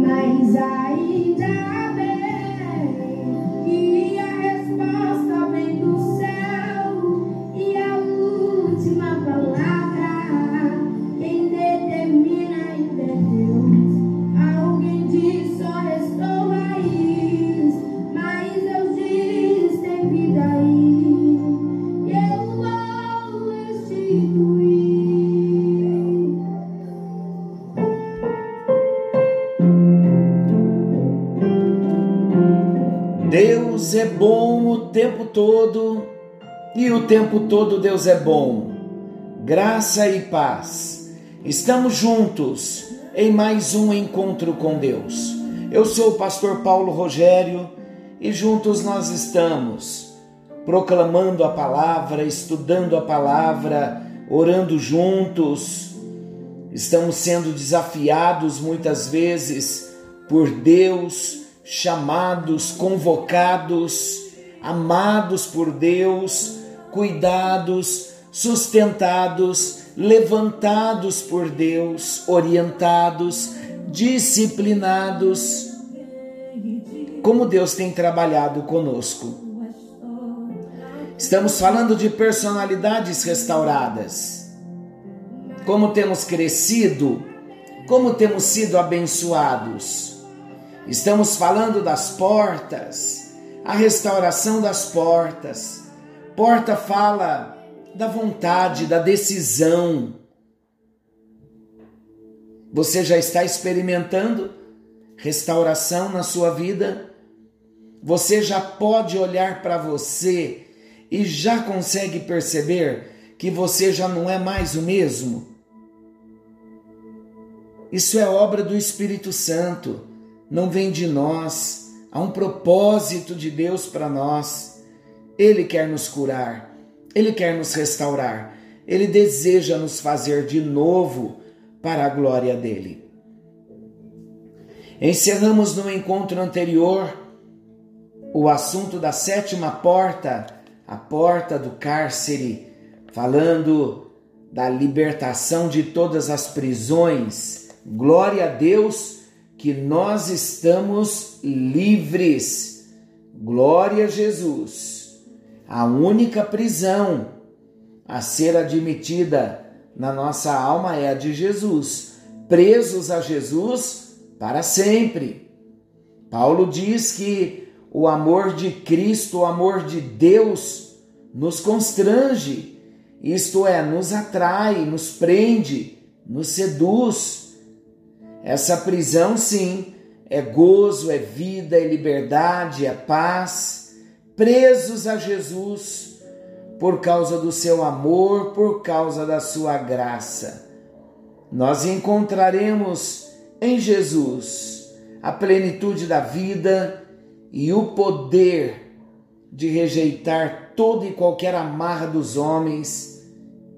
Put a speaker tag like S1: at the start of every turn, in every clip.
S1: Mas ainda bem
S2: todo e o tempo todo Deus é bom. Graça e paz. Estamos juntos em mais um encontro com Deus. Eu sou o pastor Paulo Rogério e juntos nós estamos proclamando a palavra, estudando a palavra, orando juntos. Estamos sendo desafiados muitas vezes por Deus chamados, convocados, amados por Deus, cuidados, sustentados, levantados por Deus, orientados, disciplinados. Como Deus tem trabalhado conosco. Estamos falando de personalidades restauradas. Como temos crescido, como temos sido abençoados. Estamos falando das portas, a restauração das portas. Porta fala da vontade, da decisão. Você já está experimentando restauração na sua vida? Você já pode olhar para você e já consegue perceber que você já não é mais o mesmo? Isso é obra do Espírito Santo não vem de nós, há um propósito de Deus para nós. Ele quer nos curar, ele quer nos restaurar, ele deseja nos fazer de novo para a glória dele. Encerramos no encontro anterior o assunto da sétima porta, a porta do cárcere, falando da libertação de todas as prisões. Glória a Deus que nós estamos livres. Glória a Jesus. A única prisão a ser admitida na nossa alma é a de Jesus. Presos a Jesus para sempre. Paulo diz que o amor de Cristo, o amor de Deus, nos constrange, isto é, nos atrai, nos prende, nos seduz essa prisão, sim, é gozo, é vida, é liberdade, é paz, presos a Jesus por causa do seu amor, por causa da sua graça. Nós encontraremos em Jesus a plenitude da vida e o poder de rejeitar toda e qualquer amarra dos homens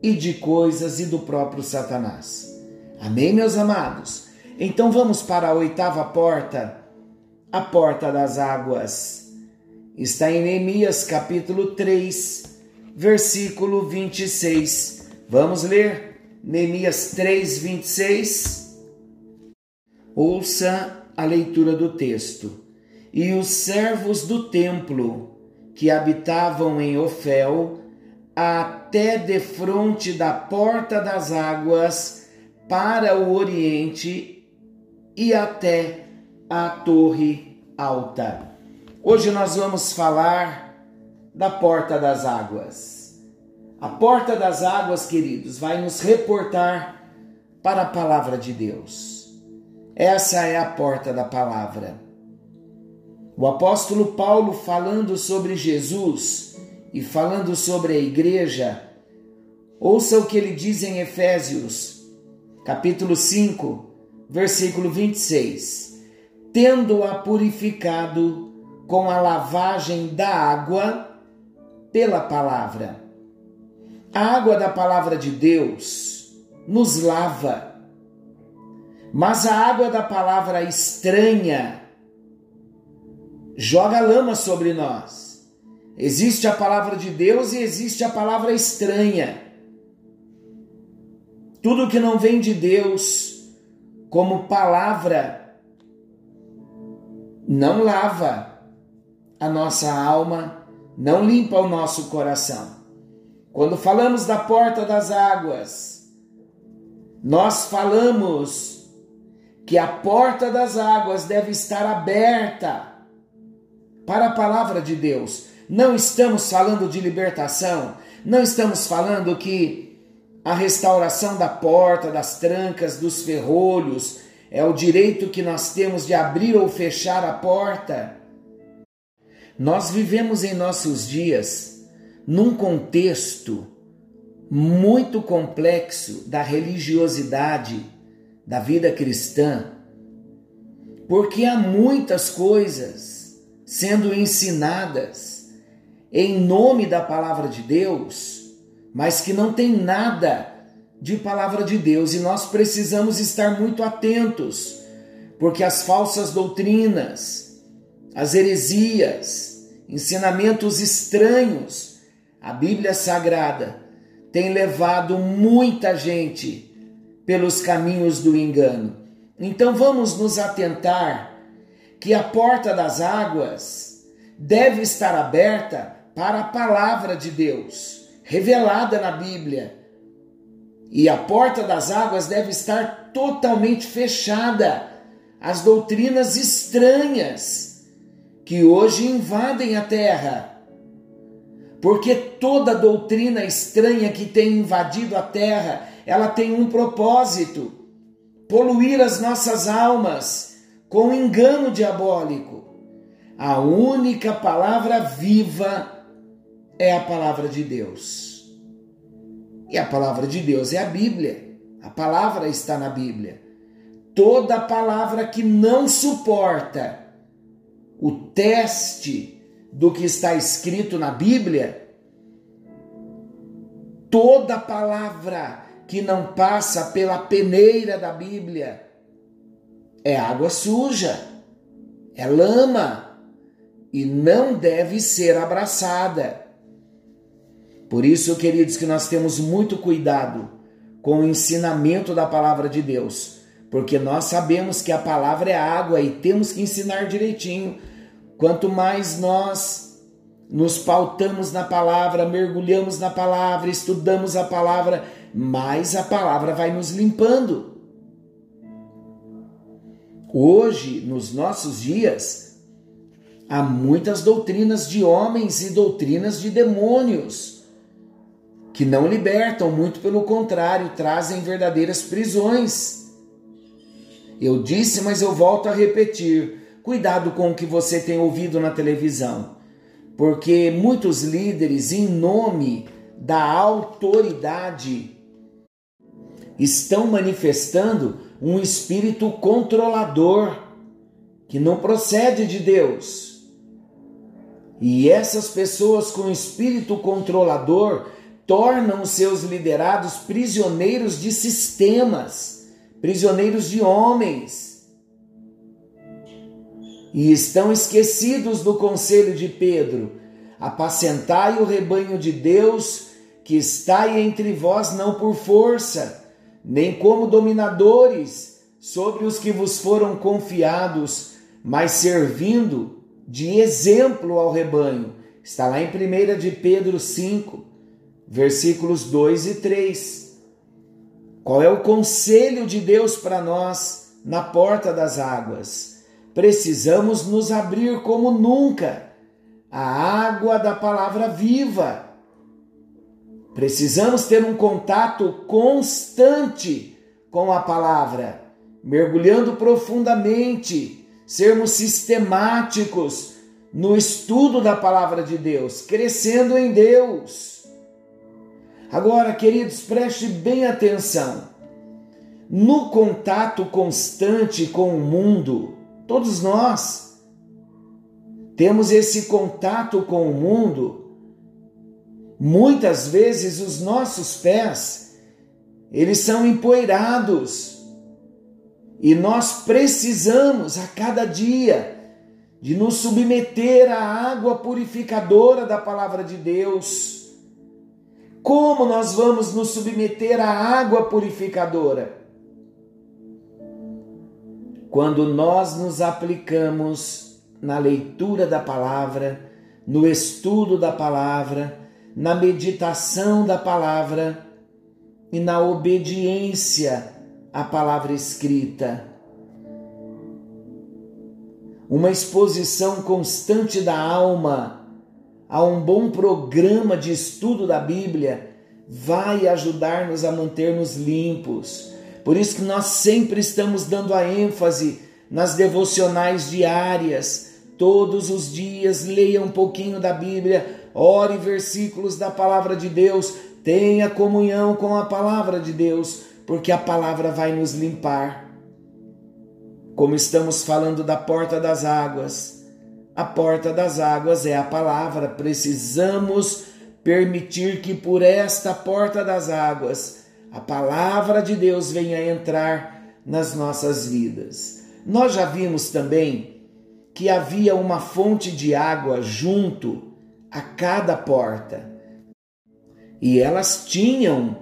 S2: e de coisas e do próprio Satanás. Amém, meus amados? Então vamos para a oitava porta, a porta das águas. Está em Neemias capítulo 3, versículo 26. Vamos ler Neemias 3, 26. Ouça a leitura do texto. E os servos do templo que habitavam em Ofel, até defronte da porta das águas, para o oriente e até a Torre Alta. Hoje nós vamos falar da Porta das Águas. A Porta das Águas, queridos, vai nos reportar para a palavra de Deus. Essa é a porta da palavra. O apóstolo Paulo, falando sobre Jesus e falando sobre a igreja, ouça o que ele diz em Efésios, capítulo 5, versículo 26. Tendo-a purificado com a lavagem da água pela palavra. A água da palavra de Deus nos lava, mas a água da palavra estranha joga lama sobre nós. Existe a palavra de Deus e existe a palavra estranha. Tudo que não vem de Deus como palavra não lava a nossa alma, não limpa o nosso coração. Quando falamos da porta das águas, nós falamos que a porta das águas deve estar aberta para a palavra de Deus. Não estamos falando de libertação, não estamos falando que a restauração da porta, das trancas, dos ferrolhos é o direito que nós temos de abrir ou fechar a porta. Nós vivemos em nossos dias num contexto muito complexo da religiosidade da vida cristã, porque há muitas coisas sendo ensinadas em nome da palavra de Deus, mas que não tem nada de palavra de Deus e nós precisamos estar muito atentos, porque as falsas doutrinas, as heresias, ensinamentos estranhos, a Bíblia Sagrada tem levado muita gente pelos caminhos do engano. Então vamos nos atentar que a porta das águas deve estar aberta para a palavra de Deus, revelada na Bíblia. E a porta das águas deve estar totalmente fechada às doutrinas estranhas que hoje invadem a terra porque toda doutrina estranha que tem invadido a terra, ela tem um propósito: poluir as nossas almas com engano diabólico. A única palavra viva é a palavra de Deus. E a palavra de Deus é a Bíblia. A palavra está na Bíblia. Toda palavra que não suporta o teste do que está escrito na Bíblia, toda palavra que não passa pela peneira da Bíblia é água suja, é lama e não deve ser abraçada. Por isso, queridos, que nós temos muito cuidado com o ensinamento da palavra de Deus, porque nós sabemos que a palavra é água e temos que ensinar direitinho Quanto mais nós nos pautamos na palavra, mergulhamos na palavra, estudamos a palavra, mais a palavra vai nos limpando. Hoje, nos nossos dias, há muitas doutrinas de homens e doutrinas de demônios que não libertam, muito pelo contrário, trazem verdadeiras prisões. Eu disse, mas eu volto a repetir: Cuidado com o que você tem ouvido na televisão, porque muitos líderes, em nome da autoridade, estão manifestando um espírito controlador que não procede de Deus. E essas pessoas com espírito controlador tornam seus liderados prisioneiros de sistemas, prisioneiros de homens. E estão esquecidos do conselho de Pedro: apacentai o rebanho de Deus que está entre vós, não por força, nem como dominadores sobre os que vos foram confiados, mas servindo de exemplo ao rebanho. Está lá em 1 de Pedro 5, versículos 2 e 3. Qual é o conselho de Deus para nós na porta das águas? precisamos nos abrir como nunca à água da palavra viva. Precisamos ter um contato constante com a palavra, mergulhando profundamente, sermos sistemáticos no estudo da palavra de Deus, crescendo em Deus. Agora, queridos, preste bem atenção. No contato constante com o mundo, Todos nós temos esse contato com o mundo. Muitas vezes os nossos pés, eles são empoeirados. E nós precisamos a cada dia de nos submeter à água purificadora da palavra de Deus. Como nós vamos nos submeter à água purificadora? quando nós nos aplicamos na leitura da palavra, no estudo da palavra, na meditação da palavra e na obediência à palavra escrita. Uma exposição constante da alma a um bom programa de estudo da Bíblia vai ajudar-nos a manter-nos limpos. Por isso que nós sempre estamos dando a ênfase nas devocionais diárias. Todos os dias leia um pouquinho da Bíblia, ore versículos da palavra de Deus, tenha comunhão com a palavra de Deus, porque a palavra vai nos limpar. Como estamos falando da porta das águas, a porta das águas é a palavra. Precisamos permitir que por esta porta das águas a palavra de Deus venha entrar nas nossas vidas. Nós já vimos também que havia uma fonte de água junto a cada porta. E elas tinham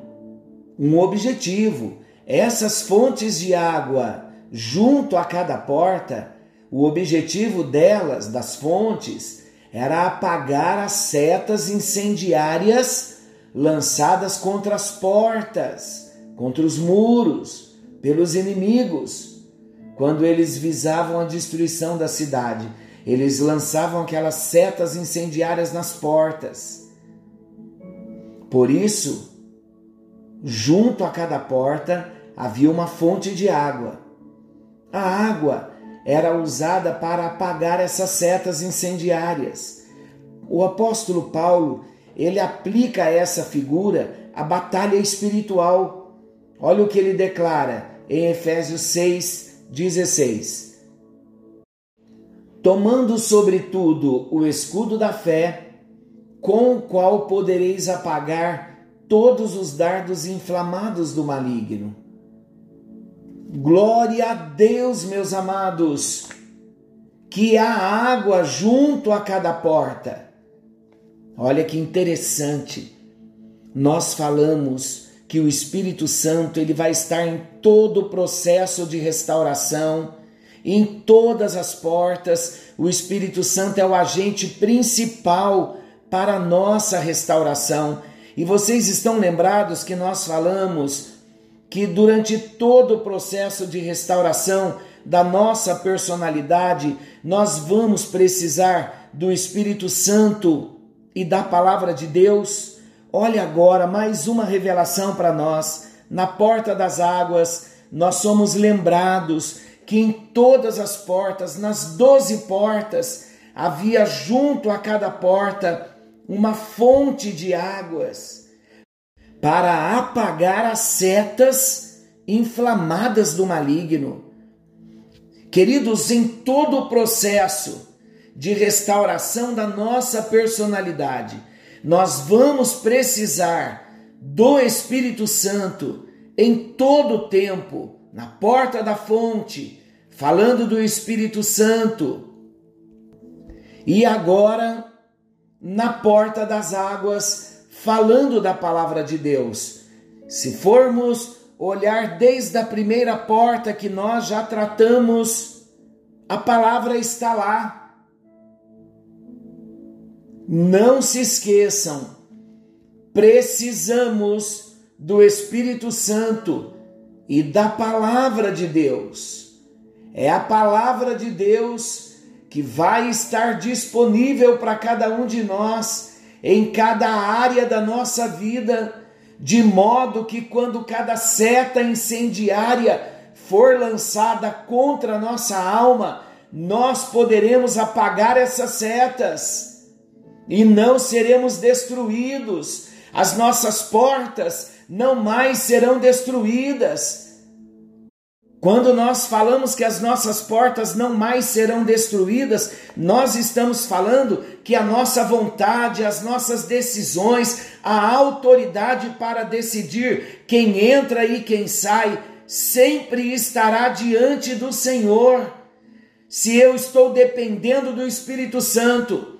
S2: um objetivo. Essas fontes de água junto a cada porta, o objetivo delas, das fontes, era apagar as setas incendiárias lançadas contra as portas, contra os muros, pelos inimigos. Quando eles visavam a destruição da cidade, eles lançavam aquelas setas incendiárias nas portas. Por isso, junto a cada porta havia uma fonte de água. A água era usada para apagar essas setas incendiárias. O apóstolo Paulo, ele aplica essa figura à batalha espiritual. Olha o que ele declara em Efésios 6, 16. Tomando sobretudo o escudo da fé, com o qual podereis apagar todos os dardos inflamados do maligno. Glória a Deus, meus amados, que há água junto a cada porta. Olha que interessante. Nós falamos que o Espírito Santo ele vai estar em todo o processo de restauração, em todas as portas. O Espírito Santo é o agente principal para a nossa restauração. E vocês estão lembrados que nós falamos que durante todo o processo de restauração da nossa personalidade, nós vamos precisar do Espírito Santo e da palavra de Deus. Olha agora mais uma revelação para nós. Na porta das águas, nós somos lembrados que em todas as portas, nas doze portas, havia junto a cada porta uma fonte de águas para apagar as setas inflamadas do maligno. Queridos, em todo o processo de restauração da nossa personalidade, nós vamos precisar do Espírito Santo em todo o tempo, na porta da fonte, falando do Espírito Santo. E agora, na porta das águas, falando da palavra de Deus. Se formos olhar desde a primeira porta que nós já tratamos, a palavra está lá. Não se esqueçam, precisamos do Espírito Santo e da palavra de Deus. É a palavra de Deus que vai estar disponível para cada um de nós em cada área da nossa vida, de modo que quando cada seta incendiária for lançada contra a nossa alma, nós poderemos apagar essas setas e não seremos destruídos. As nossas portas não mais serão destruídas quando nós falamos que as nossas portas não mais serão destruídas, nós estamos falando que a nossa vontade, as nossas decisões, a autoridade para decidir quem entra e quem sai, sempre estará diante do Senhor. Se eu estou dependendo do Espírito Santo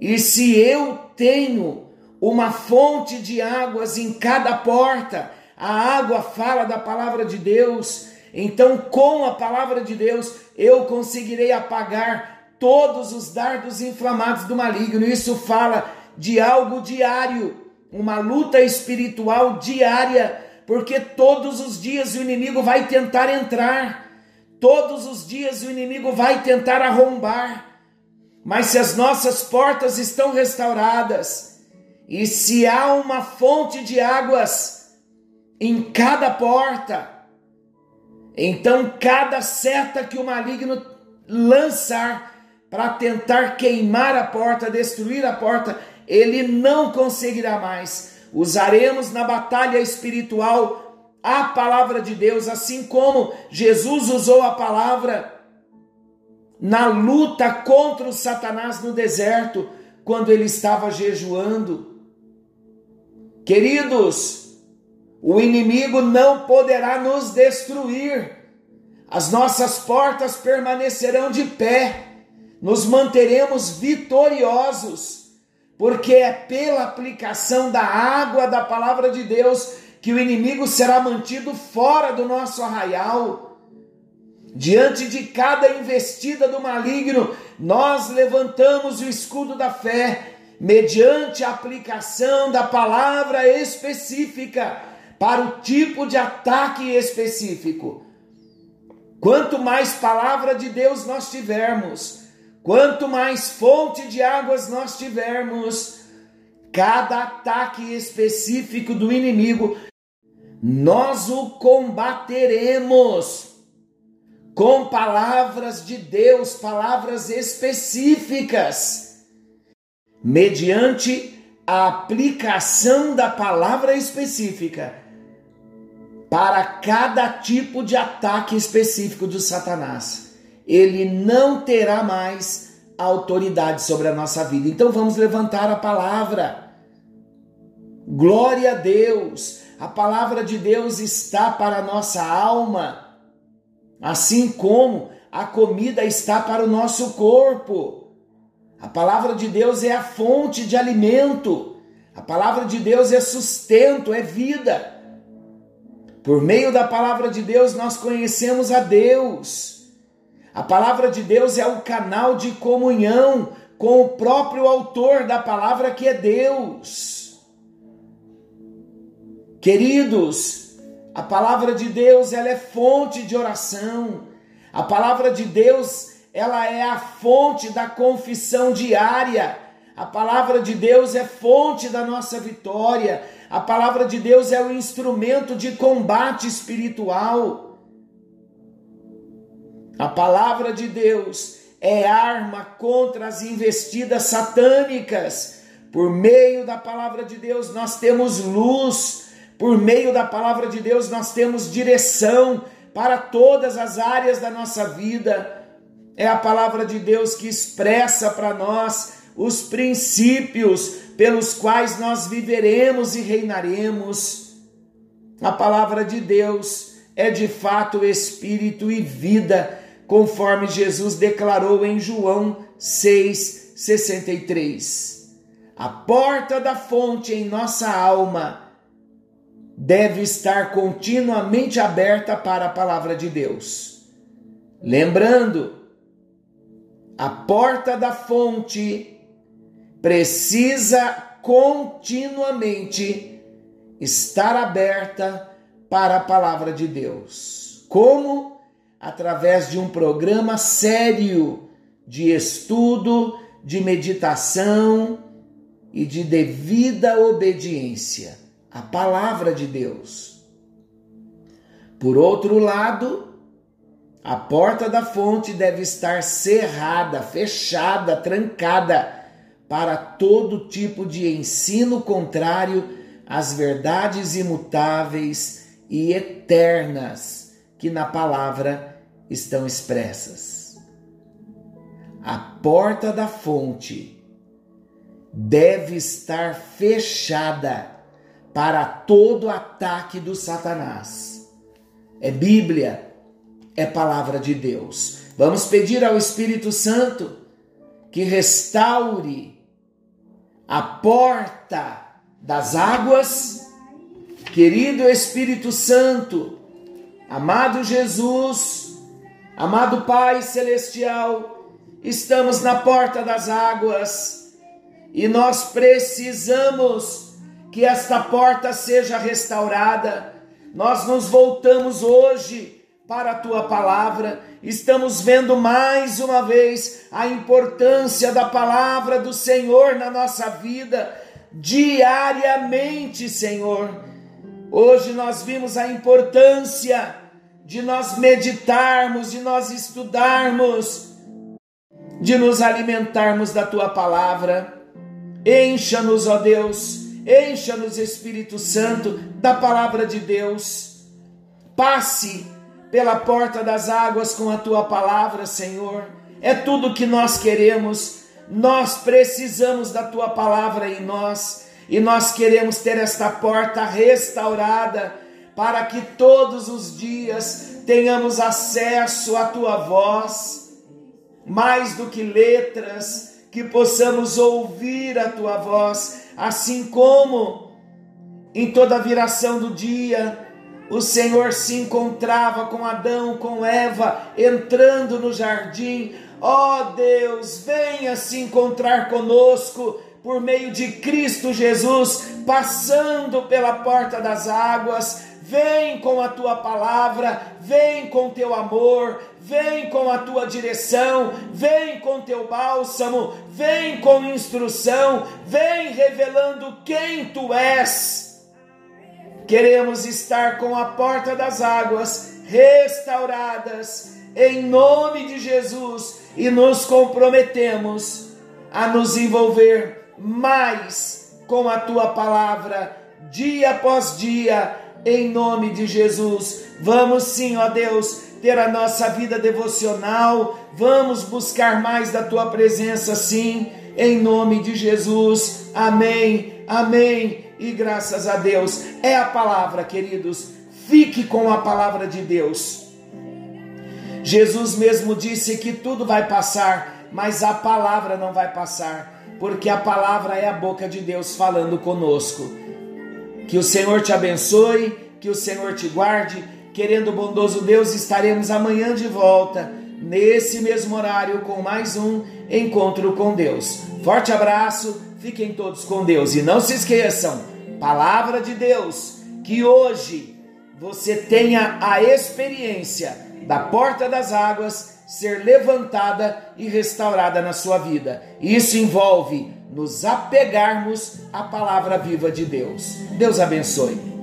S2: e se eu tenho uma fonte de águas em cada porta, a água fala da palavra de Deus então, com a palavra de Deus, eu conseguirei apagar todos os dardos inflamados do maligno. Isso fala de algo diário, uma luta espiritual diária, porque todos os dias o inimigo vai tentar entrar, todos os dias o inimigo vai tentar arrombar. Mas se as nossas portas estão restauradas, e se há uma fonte de águas em cada porta, então cada seta que o maligno lançar para tentar queimar a porta, destruir a porta, ele não conseguirá mais. Usaremos na batalha espiritual a palavra de Deus, assim como Jesus usou a palavra na luta contra o Satanás no deserto, quando ele estava jejuando. Queridos, o inimigo não poderá nos destruir, as nossas portas permanecerão de pé, nos manteremos vitoriosos, porque é pela aplicação da água da palavra de Deus que o inimigo será mantido fora do nosso arraial. Diante de cada investida do maligno, nós levantamos o escudo da fé, mediante a aplicação da palavra específica para o tipo de ataque específico. Quanto mais palavra de Deus nós tivermos, quanto mais fonte de águas nós tivermos, cada ataque específico do inimigo, nós o combateremos com palavras de Deus, palavras específicas, mediante a aplicação da palavra específica para cada tipo de ataque específico do Satanás. Ele não terá mais autoridade sobre a nossa vida. Então vamos levantar a palavra. Glória a Deus. A palavra de Deus está para a nossa alma assim como a comida está para o nosso corpo. A palavra de Deus é a fonte de alimento. A palavra de Deus é sustento, é vida. Por meio da palavra de Deus nós conhecemos a Deus. A palavra de Deus é o canal de comunhão com o próprio autor da palavra que é Deus. Queridos, a palavra de Deus, ela é fonte de oração. A palavra de Deus, ela é a fonte da confissão diária. A palavra de Deus é fonte da nossa vitória. A palavra de Deus é o instrumento de combate espiritual. A palavra de Deus é arma contra as investidas satânicas. Por meio da palavra de Deus, nós temos luz por meio da palavra de Deus, nós temos direção para todas as áreas da nossa vida. É a palavra de Deus que expressa para nós os princípios pelos quais nós viveremos e reinaremos. A palavra de Deus é de fato espírito e vida, conforme Jesus declarou em João 6:63. A porta da fonte em nossa alma deve estar continuamente aberta para a palavra de Deus. Lembrando, a porta da fonte precisa continuamente estar aberta para a palavra de Deus. Como? Através de um programa sério de estudo, de meditação e de devida obediência a palavra de Deus. Por outro lado, a porta da fonte deve estar cerrada, fechada, trancada para todo tipo de ensino contrário às verdades imutáveis e eternas que na palavra estão expressas. A porta da fonte deve estar fechada para todo ataque do Satanás. É Bíblia, é palavra de Deus. Vamos pedir ao Espírito Santo que restaure a porta das águas. Querido Espírito Santo, amado Jesus, amado Pai Celestial, estamos na porta das águas e nós precisamos que esta porta seja restaurada. Nós nos voltamos hoje para a tua palavra, estamos vendo mais uma vez a importância da palavra do Senhor na nossa vida, diariamente, Senhor. Hoje nós vimos a importância de nós meditarmos, de nós estudarmos, de nos alimentarmos da tua palavra. Encha-nos, ó Deus, encha-nos, Espírito Santo, da palavra de Deus. Passe pela porta das águas com a tua palavra, Senhor. É tudo que nós queremos. Nós precisamos da tua palavra em nós e nós queremos ter esta porta restaurada para que todos os dias tenhamos acesso à tua voz, mais do que letras, que possamos ouvir a tua voz, assim como em toda a viração do dia o Senhor se encontrava com Adão, com Eva, entrando no jardim. Ó oh Deus, venha se encontrar conosco por meio de Cristo Jesus, passando pela porta das águas. Vem com a tua palavra, vem com teu amor, vem com a tua direção, vem com teu bálsamo, vem com instrução, vem revelando quem tu és Queremos estar com a porta das águas restauradas em nome de Jesus e nos comprometemos a nos envolver mais com a tua palavra dia após dia em nome de Jesus. Vamos sim, ó Deus, ter a nossa vida devocional, vamos buscar mais da tua presença sim, em nome de Jesus. Amém. Amém e graças a Deus. É a palavra, queridos. Fique com a palavra de Deus. Jesus mesmo disse que tudo vai passar, mas a palavra não vai passar, porque a palavra é a boca de Deus falando conosco. Que o Senhor te abençoe, que o Senhor te guarde. Querendo o bondoso Deus, estaremos amanhã de volta, nesse mesmo horário, com mais um encontro com Deus. Forte abraço Fiquem todos com Deus e não se esqueçam, palavra de Deus, que hoje você tenha a experiência da porta das águas ser levantada e restaurada na sua vida. Isso envolve nos apegarmos à palavra viva de Deus. Deus abençoe.